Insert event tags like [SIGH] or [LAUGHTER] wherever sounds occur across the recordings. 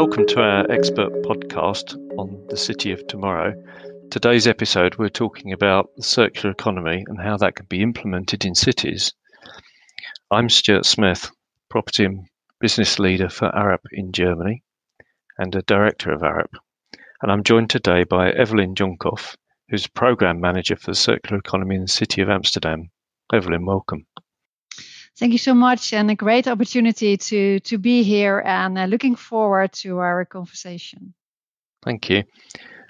welcome to our expert podcast on the city of tomorrow. Today's episode, we're talking about the circular economy and how that can be implemented in cities. I'm Stuart Smith, property and business leader for Arup in Germany and a director of Arup. And I'm joined today by Evelyn Jonkhoff, who's program manager for the circular economy in the city of Amsterdam. Evelyn, welcome. Thank you so much, and a great opportunity to to be here, and uh, looking forward to our conversation. Thank you,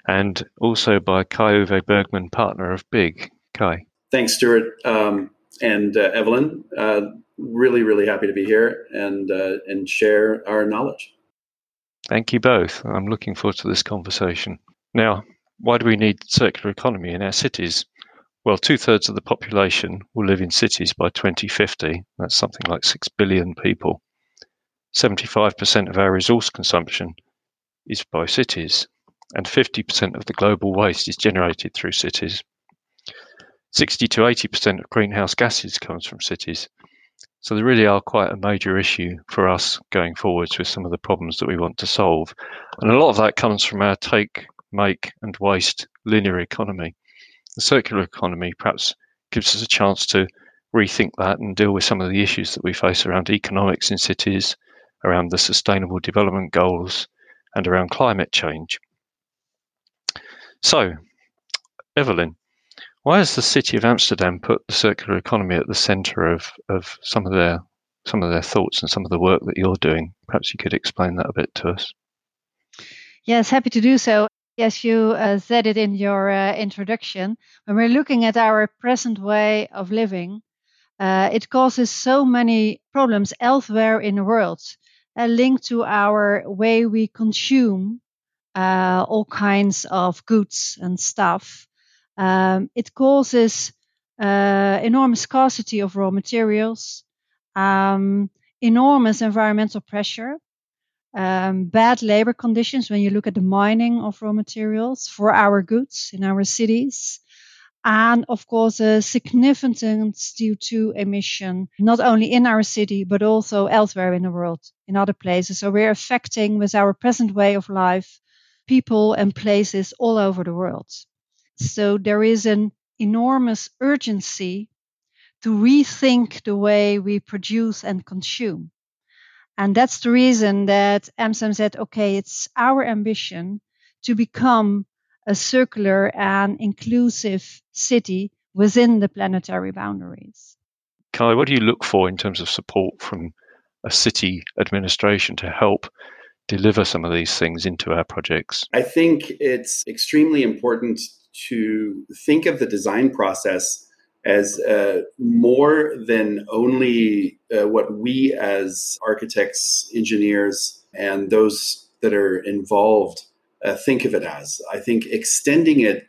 and also by Kai Uwe Bergmann, partner of Big. Kai. Thanks, Stuart um, and uh, Evelyn. Uh, really, really happy to be here and uh, and share our knowledge. Thank you both. I'm looking forward to this conversation. Now, why do we need circular economy in our cities? Well, two thirds of the population will live in cities by 2050. That's something like 6 billion people. 75% of our resource consumption is by cities, and 50% of the global waste is generated through cities. 60 to 80% of greenhouse gases comes from cities. So they really are quite a major issue for us going forwards with some of the problems that we want to solve. And a lot of that comes from our take, make, and waste linear economy the circular economy perhaps gives us a chance to rethink that and deal with some of the issues that we face around economics in cities, around the sustainable development goals, and around climate change. So, Evelyn, why has the city of Amsterdam put the circular economy at the centre of, of some of their some of their thoughts and some of the work that you're doing? Perhaps you could explain that a bit to us. Yes, happy to do so. As you uh, said it in your uh, introduction, when we're looking at our present way of living, uh, it causes so many problems elsewhere in the world, uh, linked to our way we consume uh, all kinds of goods and stuff. Um, it causes uh, enormous scarcity of raw materials, um, enormous environmental pressure, um, bad labor conditions when you look at the mining of raw materials for our goods in our cities. And of course, a significant CO2 emission, not only in our city, but also elsewhere in the world, in other places. So we're affecting with our present way of life people and places all over the world. So there is an enormous urgency to rethink the way we produce and consume. And that's the reason that Amsterdam said, okay, it's our ambition to become a circular and inclusive city within the planetary boundaries. Kai, what do you look for in terms of support from a city administration to help deliver some of these things into our projects? I think it's extremely important to think of the design process as uh, more than only uh, what we as architects, engineers, and those that are involved uh, think of it as. I think extending it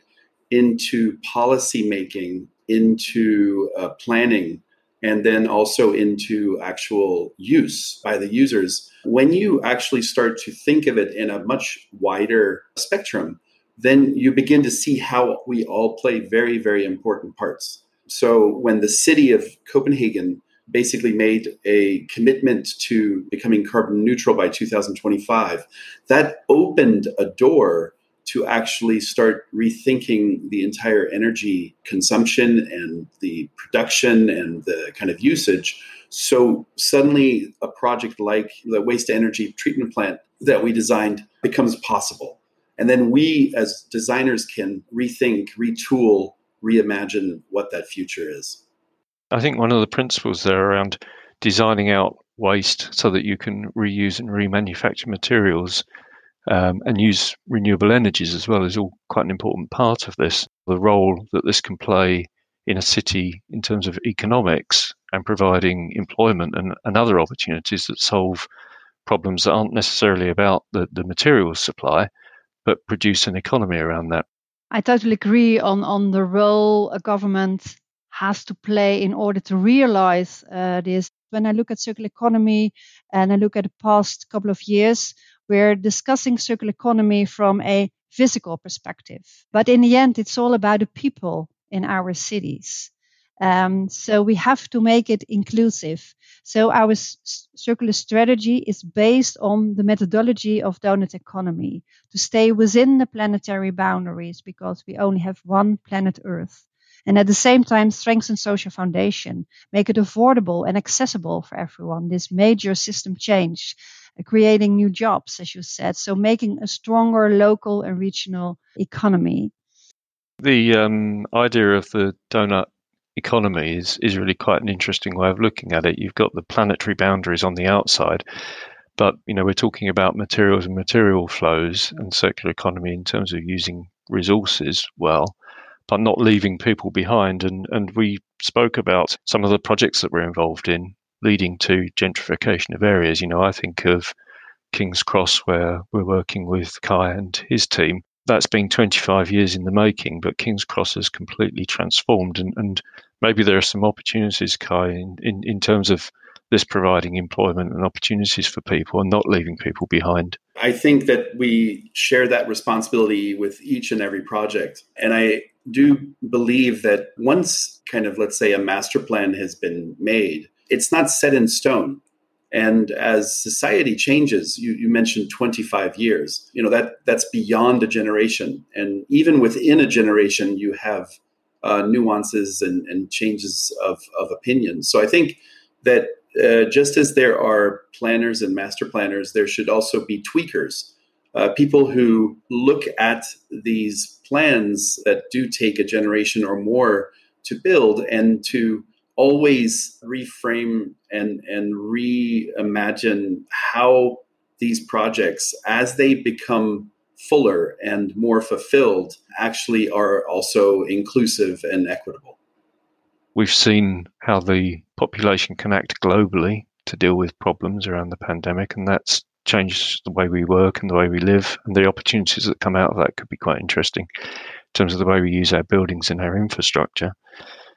into policy making, into uh, planning, and then also into actual use by the users. When you actually start to think of it in a much wider spectrum, then you begin to see how we all play very, very important parts. So when the city of Copenhagen basically made a commitment to becoming carbon neutral by 2025, that opened a door to actually start rethinking the entire energy consumption and the production and the kind of usage. So suddenly, a project like the waste energy treatment plant that we designed becomes possible. And then we, as designers, can rethink, retool, reimagine what that future is. I think one of the principles there around designing out waste so that you can reuse and remanufacture materials um, and use renewable energies as well is all quite an important part of this. The role that this can play in a city in terms of economics and providing employment and, and other opportunities that solve problems that aren't necessarily about the, the materials supply, but produce an economy around that. I totally agree on, on the role a government has to play in order to realize uh, this. When I look at circular economy and I look at the past couple of years, we're discussing circular economy from a physical perspective. But in the end, it's all about the people in our cities. Um, so we have to make it inclusive. So our s- circular strategy is based on the methodology of donut economy to stay within the planetary boundaries because we only have one planet Earth. And at the same time, strengthen social foundation, make it affordable and accessible for everyone. This major system change, uh, creating new jobs, as you said. So making a stronger local and regional economy. The um, idea of the donut economy is, is really quite an interesting way of looking at it. You've got the planetary boundaries on the outside, but you know we're talking about materials and material flows and circular economy in terms of using resources well, but not leaving people behind. And and we spoke about some of the projects that we're involved in leading to gentrification of areas. You know, I think of King's Cross where we're working with Kai and his team that's been 25 years in the making, but King's Cross has completely transformed. And, and maybe there are some opportunities, Kai, in, in, in terms of this providing employment and opportunities for people and not leaving people behind. I think that we share that responsibility with each and every project. And I do believe that once, kind of, let's say, a master plan has been made, it's not set in stone. And as society changes, you, you, mentioned 25 years, you know, that that's beyond a generation. And even within a generation, you have uh, nuances and, and changes of, of opinion. So I think that uh, just as there are planners and master planners, there should also be tweakers, uh, people who look at these plans that do take a generation or more to build and to always reframe and and reimagine how these projects as they become fuller and more fulfilled actually are also inclusive and equitable we've seen how the population can act globally to deal with problems around the pandemic and that's changed the way we work and the way we live and the opportunities that come out of that could be quite interesting in terms of the way we use our buildings and our infrastructure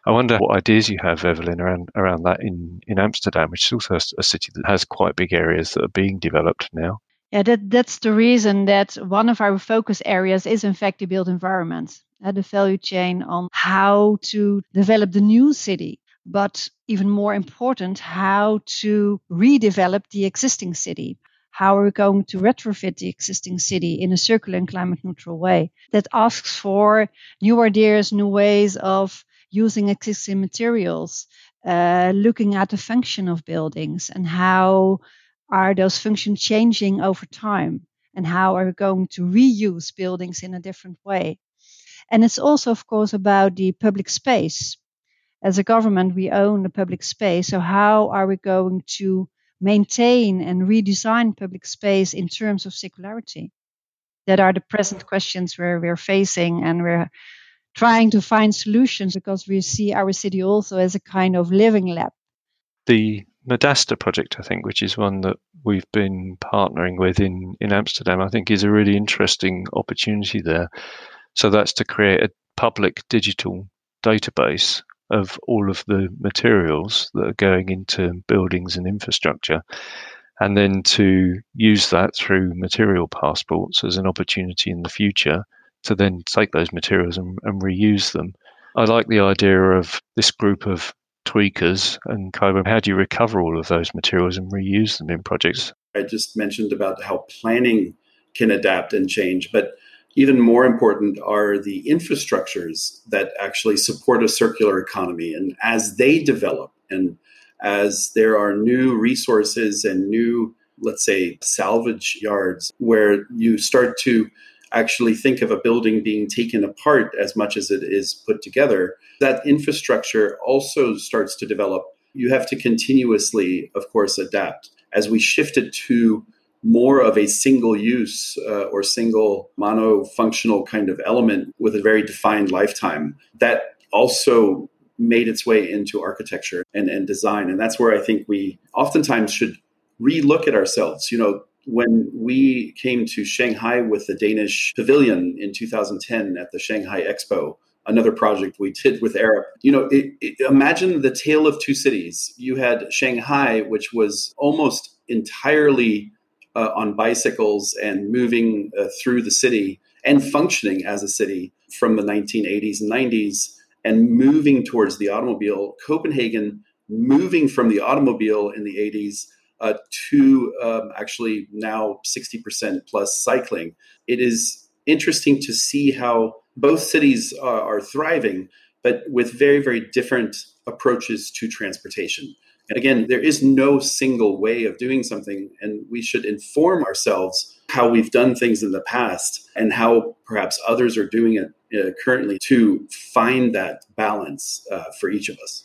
I wonder what ideas you have, Evelyn, around around that in, in Amsterdam, which is also a, a city that has quite big areas that are being developed now. Yeah, that, that's the reason that one of our focus areas is, in fact, the built environment, uh, the value chain on how to develop the new city, but even more important, how to redevelop the existing city. How are we going to retrofit the existing city in a circular and climate neutral way that asks for new ideas, new ways of using existing materials, uh, looking at the function of buildings and how are those functions changing over time and how are we going to reuse buildings in a different way. And it's also, of course, about the public space. As a government, we own the public space. So, how are we going to maintain and redesign public space in terms of circularity? That are the present questions where we're facing and we're trying to find solutions because we see our city also as a kind of living lab. The Madaster project, I think, which is one that we've been partnering with in, in Amsterdam, I think is a really interesting opportunity there. So that's to create a public digital database of all of the materials that are going into buildings and infrastructure, and then to use that through material passports as an opportunity in the future to then take those materials and, and reuse them. I like the idea of this group of tweakers and Kobo. How do you recover all of those materials and reuse them in projects? I just mentioned about how planning can adapt and change, but even more important are the infrastructures that actually support a circular economy. And as they develop and as there are new resources and new, let's say, salvage yards where you start to actually think of a building being taken apart as much as it is put together, that infrastructure also starts to develop. You have to continuously, of course, adapt. As we shifted to more of a single use uh, or single monofunctional kind of element with a very defined lifetime, that also made its way into architecture and, and design. And that's where I think we oftentimes should relook at ourselves. You know, when we came to Shanghai with the Danish Pavilion in 2010 at the Shanghai Expo, another project we did with Arup. You know, it, it, imagine the tale of two cities. You had Shanghai, which was almost entirely uh, on bicycles and moving uh, through the city and functioning as a city from the 1980s and 90s. and moving towards the automobile. Copenhagen moving from the automobile in the 80s uh, to um, actually now 60% plus cycling. It is interesting to see how both cities are, are thriving, but with very, very different approaches to transportation. And again, there is no single way of doing something, and we should inform ourselves how we've done things in the past and how perhaps others are doing it uh, currently to find that balance uh, for each of us.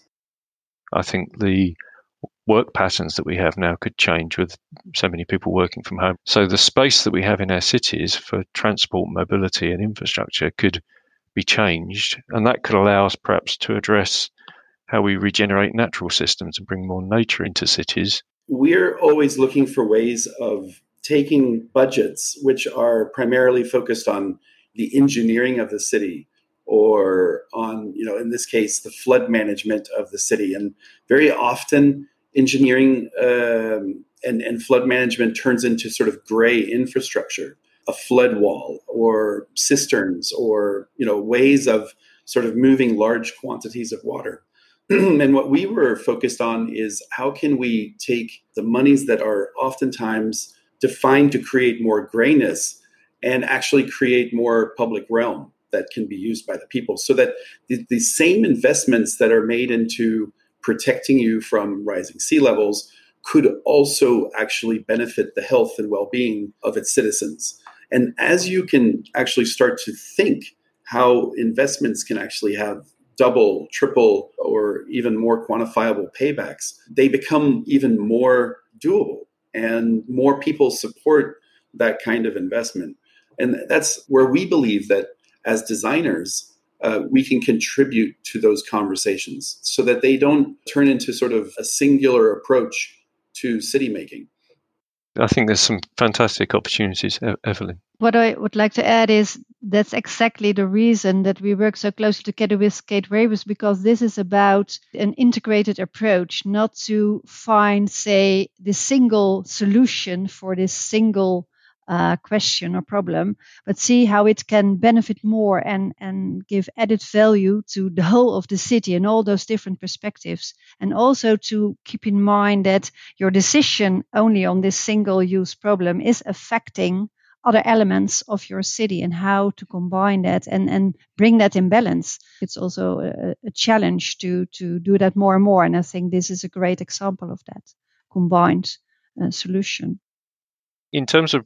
I think the work patterns that we have now could change with so many people working from home. So the space that we have in our cities for transport, mobility, and infrastructure could be changed, and that could allow us perhaps to address how we regenerate natural systems and bring more nature into cities. We're always looking for ways of taking budgets which are primarily focused on the engineering of the city or on you know in this case the flood management of the city and very often engineering um, and, and flood management turns into sort of gray infrastructure a flood wall or cisterns or you know ways of sort of moving large quantities of water. [CLEARS THROAT] And what we were focused on is how can we take the monies that are oftentimes defined to create more grayness and actually create more public realm that can be used by the people so that the, the same investments that are made into protecting you from rising sea levels could also actually benefit the health and well-being of its citizens and as you can actually start to think how investments can actually have double, triple, or even more quantifiable paybacks, they become even more doable and more people support that kind of investment. And that's where we believe that as designers, uh, we can contribute to those conversations so that they don't turn into sort of a singular approach to city making. I think there's some fantastic opportunities, Evelyn. What I would like to add is that's exactly the reason that we work so closely together with Kate Rebus because this is about an integrated approach, not to find, say, the single solution for this single uh, question or problem, but see how it can benefit more and, and give added value to the whole of the city and all those different perspectives. And also to keep in mind that your decision only on this single use problem is affecting other elements of your city and how to combine that and, and bring that in balance. It's also a, a challenge to, to do that more and more. And I think this is a great example of that combined uh, solution in terms of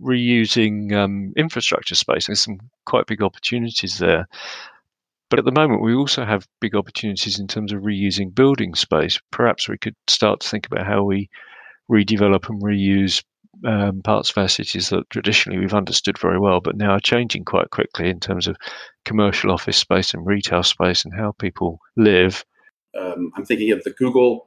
reusing um, infrastructure space, there's some quite big opportunities there. But at the moment, we also have big opportunities in terms of reusing building space. Perhaps we could start to think about how we redevelop and reuse um, parts of our cities that traditionally we've understood very well, but now are changing quite quickly in terms of commercial office space and retail space and how people live. Um, I'm thinking of the Google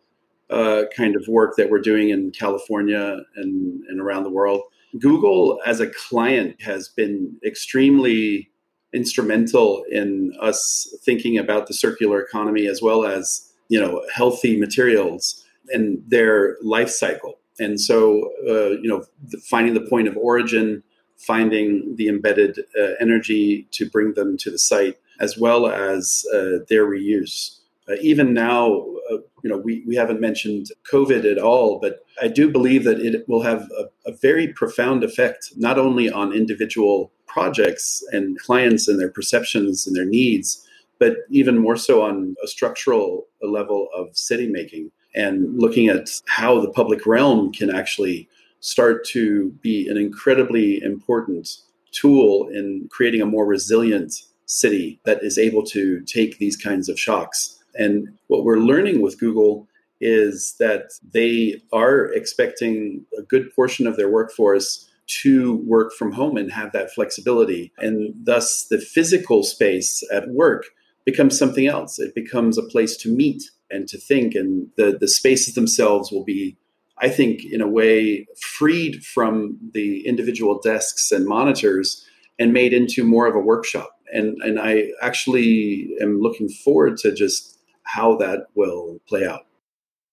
uh, kind of work that we're doing in California and, and around the world. Google as a client has been extremely instrumental in us thinking about the circular economy as well as you know healthy materials and their life cycle and so uh, you know finding the point of origin finding the embedded uh, energy to bring them to the site as well as uh, their reuse uh, even now, you know, we, we haven't mentioned COVID at all, but I do believe that it will have a, a very profound effect, not only on individual projects and clients and their perceptions and their needs, but even more so on a structural level of city making and looking at how the public realm can actually start to be an incredibly important tool in creating a more resilient city that is able to take these kinds of shocks and what we're learning with Google is that they are expecting a good portion of their workforce to work from home and have that flexibility. And thus, the physical space at work becomes something else. It becomes a place to meet and to think. And the, the spaces themselves will be, I think, in a way, freed from the individual desks and monitors and made into more of a workshop. And, and I actually am looking forward to just how that will play out.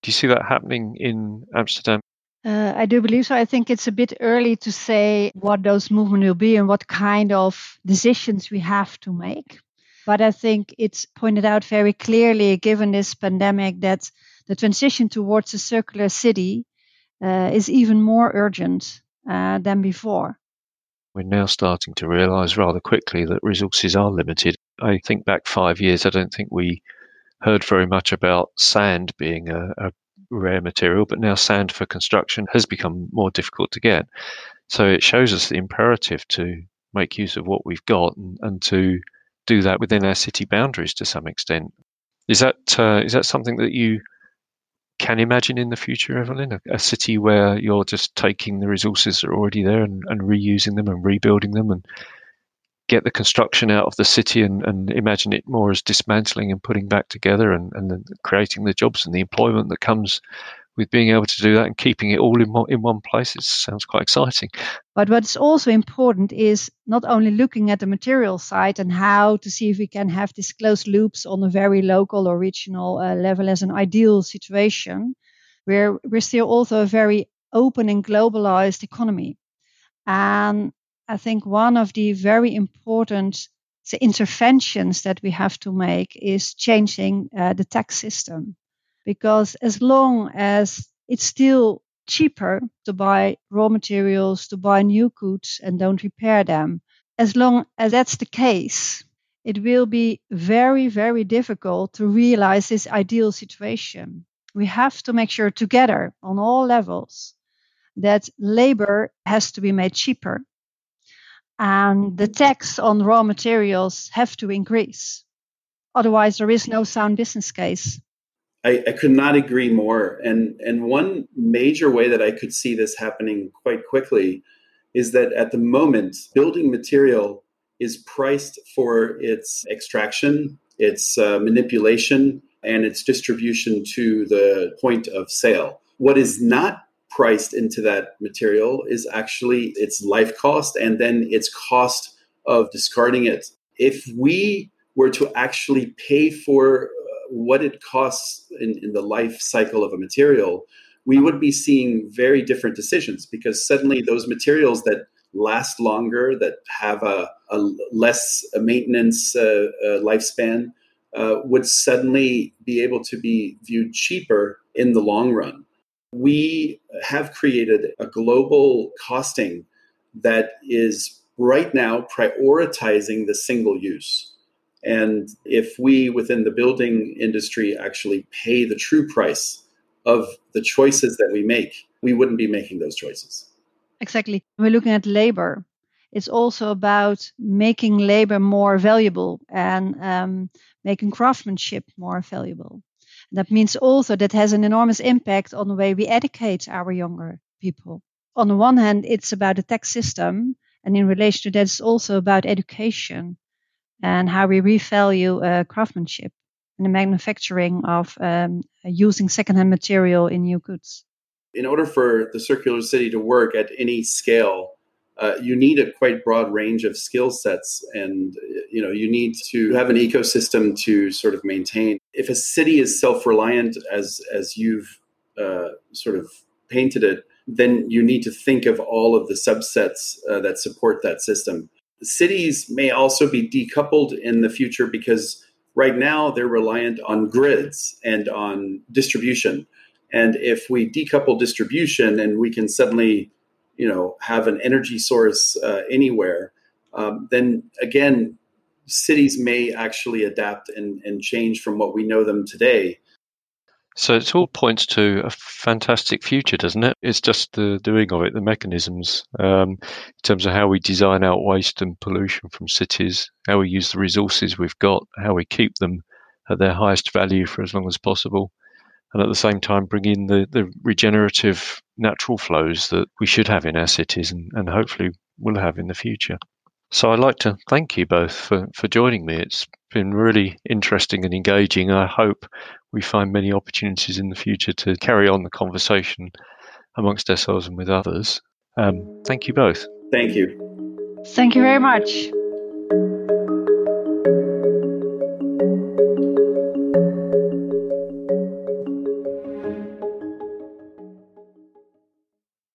Do you see that happening in Amsterdam? Uh, I do believe so. I think it's a bit early to say what those movements will be and what kind of decisions we have to make. But I think it's pointed out very clearly, given this pandemic, that the transition towards a circular city uh, is even more urgent uh, than before. We're now starting to realise rather quickly that resources are limited. I think back five years, I don't think we heard very much about sand being a, a rare material, but now sand for construction has become more difficult to get. So it shows us the imperative to make use of what we've got and, and to do that within our city boundaries to some extent. Is that uh, is that something that you can imagine in the future, Evelyn? A, a, city where you're just taking the resources that are already there and, and reusing them and rebuilding them and get the construction out of the city and, and imagine it more as dismantling and putting back together and, and creating the jobs and the employment that comes with being able to do that and keeping it all in one, in one place. It sounds quite exciting. But what's also important is not only looking at the material side and how to see if we can have these closed loops on a very local or regional uh, level as an ideal situation, where we're still also a very open and globalized economy. And I think one of the very important interventions that we have to make is changing uh, the tax system. Because as long as it's still cheaper to buy raw materials, to buy new goods and don't repair them, as long as that's the case, it will be very, very difficult to realize this ideal situation. We have to make sure together on all levels that labor has to be made cheaper and the tax on raw materials have to increase. Otherwise, there is no sound business case. I, I, could not agree more. And and one major way that I could see this happening quite quickly is that at the moment, building material is priced for its extraction, its uh, manipulation, and its distribution to the point of sale. What is not priced into that material is actually its life cost and then its cost of discarding it. If we were to actually pay for uh, what it costs in, in the life cycle of a material, we would be seeing very different decisions because suddenly those materials that last longer, that have a, a less maintenance uh, uh, lifespan, uh, would suddenly be able to be viewed cheaper in the long run we have created a global costing that is right now prioritizing the single use. And if we within the building industry actually pay the true price of the choices that we make, we wouldn't be making those choices. Exactly. We're looking at labor. It's also about making labor more valuable and um, making craftsmanship more valuable. That means also that has an enormous impact on the way we educate our younger people. On the one hand, it's about the tax system, and in relation to that, it's also about education and how we revalue uh, craftsmanship and the manufacturing of um, using secondhand material in new goods. In order for the circular city to work at any scale, uh, you need a quite broad range of skill sets and you know you need to have an ecosystem to sort of maintain. If a city is self-reliant as as you've uh, sort of painted it then you need to think of all of the subsets uh, that support that system. Cities may also be decoupled in the future because right now they're reliant on grids and on distribution. And if we decouple distribution and we can suddenly you know have an energy source uh, anywhere, um, then again, cities may actually adapt and, and change from what we know them today. So it all points to a fantastic future, doesn't it? It's just the doing of it, the mechanisms, um, in terms of how we design out waste and pollution from cities, how we use the resources we've got, how we keep them at their highest value for as long as possible, and at the same time bring in the, the regenerative natural flows that we should have in our cities and, and hopefully will have in the future. So I'd like to thank you both for, for joining me. It's been really interesting and engaging. I hope we find many opportunities in the future to carry on the conversation amongst ourselves and with others. Um, thank you both. Thank you. Thank you very much.